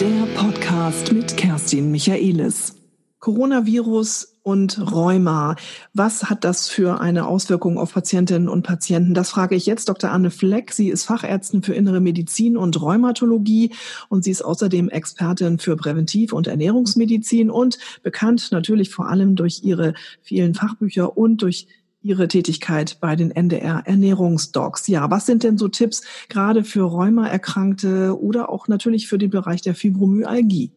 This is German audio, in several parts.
Der Podcast mit Kerstin Michaelis. Coronavirus und Rheuma. Was hat das für eine Auswirkung auf Patientinnen und Patienten? Das frage ich jetzt Dr. Anne Fleck. Sie ist Fachärztin für Innere Medizin und Rheumatologie und sie ist außerdem Expertin für Präventiv- und Ernährungsmedizin und bekannt natürlich vor allem durch ihre vielen Fachbücher und durch Ihre Tätigkeit bei den NDR Ernährungsdocs. Ja, was sind denn so Tipps gerade für Rheumaerkrankte oder auch natürlich für den Bereich der Fibromyalgie?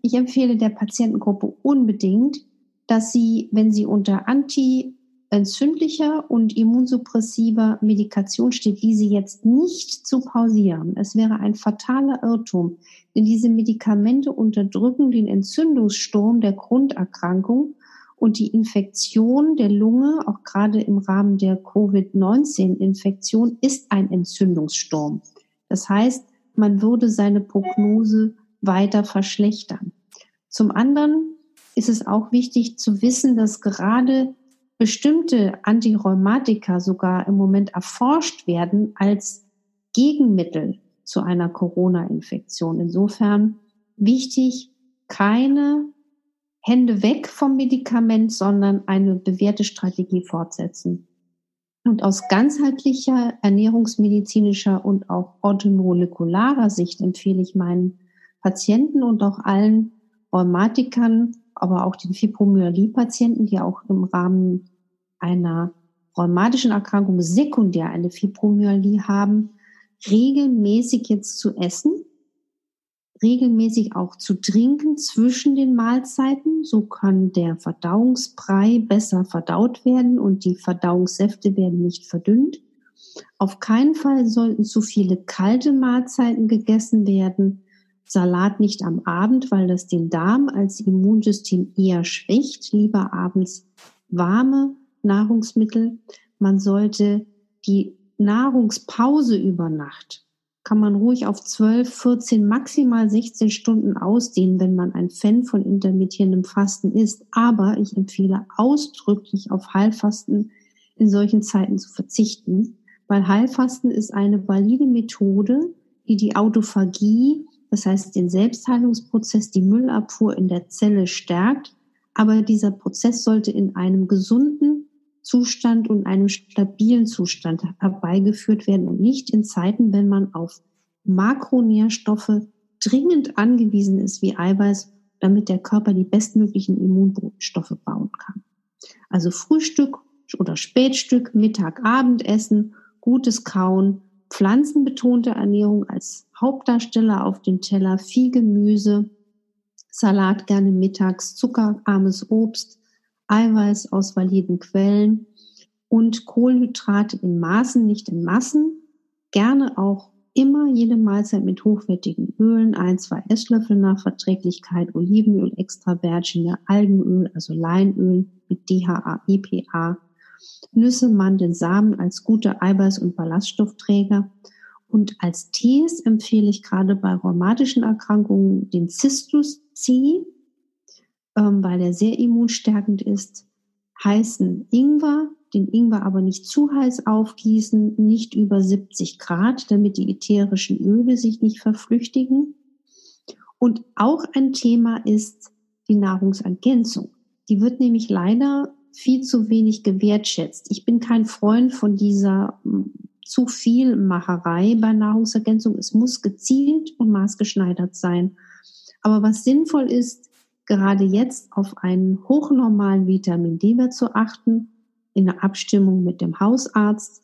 Ich empfehle der Patientengruppe unbedingt, dass sie, wenn sie unter anti-entzündlicher und immunsuppressiver Medikation steht, diese jetzt nicht zu pausieren. Es wäre ein fataler Irrtum, denn diese Medikamente unterdrücken den Entzündungssturm der Grunderkrankung und die Infektion der Lunge, auch gerade im Rahmen der Covid-19-Infektion, ist ein Entzündungssturm. Das heißt, man würde seine Prognose weiter verschlechtern. Zum anderen ist es auch wichtig zu wissen, dass gerade bestimmte Antirheumatika sogar im Moment erforscht werden als Gegenmittel zu einer Corona-Infektion. Insofern wichtig, keine Hände weg vom Medikament, sondern eine bewährte Strategie fortsetzen. Und aus ganzheitlicher ernährungsmedizinischer und auch orthomolekularer Sicht empfehle ich meinen Patienten und auch allen Rheumatikern, aber auch den Fibromyalgie-Patienten, die auch im Rahmen einer rheumatischen Erkrankung sekundär eine Fibromyalgie haben, regelmäßig jetzt zu essen, regelmäßig auch zu trinken zwischen den Mahlzeiten. So kann der Verdauungsbrei besser verdaut werden und die Verdauungssäfte werden nicht verdünnt. Auf keinen Fall sollten zu viele kalte Mahlzeiten gegessen werden. Salat nicht am Abend, weil das den Darm als Immunsystem eher schwächt. Lieber abends warme Nahrungsmittel. Man sollte die Nahrungspause über Nacht kann man ruhig auf 12, 14, maximal 16 Stunden ausdehnen, wenn man ein Fan von intermittierendem Fasten ist. Aber ich empfehle ausdrücklich auf Heilfasten in solchen Zeiten zu verzichten, weil Heilfasten ist eine valide Methode, die die Autophagie, das heißt den Selbstheilungsprozess, die Müllabfuhr in der Zelle stärkt. Aber dieser Prozess sollte in einem gesunden, Zustand und einem stabilen Zustand herbeigeführt werden und nicht in Zeiten, wenn man auf Makronährstoffe dringend angewiesen ist wie Eiweiß, damit der Körper die bestmöglichen Immunstoffe bauen kann. Also Frühstück oder Spätstück, Mittag, Abendessen, gutes Kauen, pflanzenbetonte Ernährung als Hauptdarsteller auf dem Teller, viel Gemüse, Salat gerne mittags, zuckerarmes Obst, Eiweiß aus validen Quellen und Kohlenhydrate in Maßen, nicht in Massen. Gerne auch immer jede Mahlzeit mit hochwertigen Ölen, ein, zwei Esslöffel nach Verträglichkeit, Olivenöl, extra Virgin, Algenöl, also Leinöl mit DHA, EPA, Nüsse, Mandeln, Samen als gute Eiweiß- und Ballaststoffträger. Und als Tees empfehle ich gerade bei rheumatischen Erkrankungen den Cistus C, ähm, weil er sehr immunstärkend ist, heißen Ingwer, den Ingwer aber nicht zu heiß aufgießen, nicht über 70 Grad, damit die ätherischen Öle sich nicht verflüchtigen. Und auch ein Thema ist die Nahrungsergänzung. Die wird nämlich leider viel zu wenig gewertschätzt. Ich bin kein Freund von dieser hm, zu viel Macherei bei Nahrungsergänzung. Es muss gezielt und maßgeschneidert sein. Aber was sinnvoll ist, gerade jetzt auf einen hochnormalen Vitamin D-Wert zu achten, in der Abstimmung mit dem Hausarzt,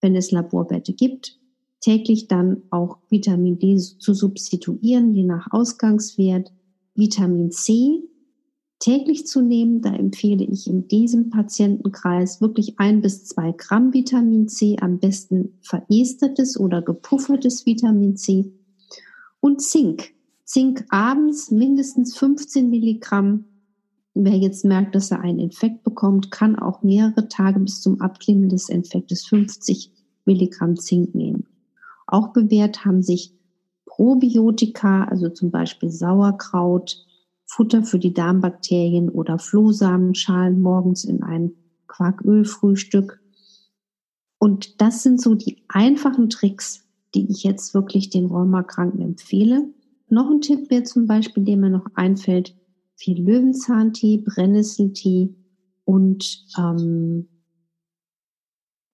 wenn es Laborwerte gibt, täglich dann auch Vitamin D zu substituieren, je nach Ausgangswert. Vitamin C täglich zu nehmen, da empfehle ich in diesem Patientenkreis wirklich ein bis zwei Gramm Vitamin C, am besten verestertes oder gepuffertes Vitamin C und Zink Zink abends mindestens 15 Milligramm. Wer jetzt merkt, dass er einen Infekt bekommt, kann auch mehrere Tage bis zum Abklingen des Infektes 50 Milligramm Zink nehmen. Auch bewährt haben sich Probiotika, also zum Beispiel Sauerkraut, Futter für die Darmbakterien oder Flohsamenschalen morgens in ein Quarkölfrühstück. Und das sind so die einfachen Tricks, die ich jetzt wirklich den Rheumakranken empfehle. Noch ein Tipp wäre zum Beispiel, der mir noch einfällt, viel Löwenzahntee, Brennnesseltee und ähm,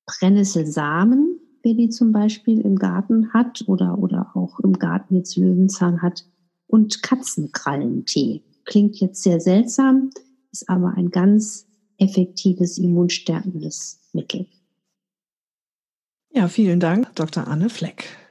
Brennnesselsamen, wer die zum Beispiel im Garten hat oder, oder auch im Garten jetzt Löwenzahn hat und Katzenkrallentee. Klingt jetzt sehr seltsam, ist aber ein ganz effektives immunstärkendes Mittel. Ja, vielen Dank, Dr. Anne Fleck.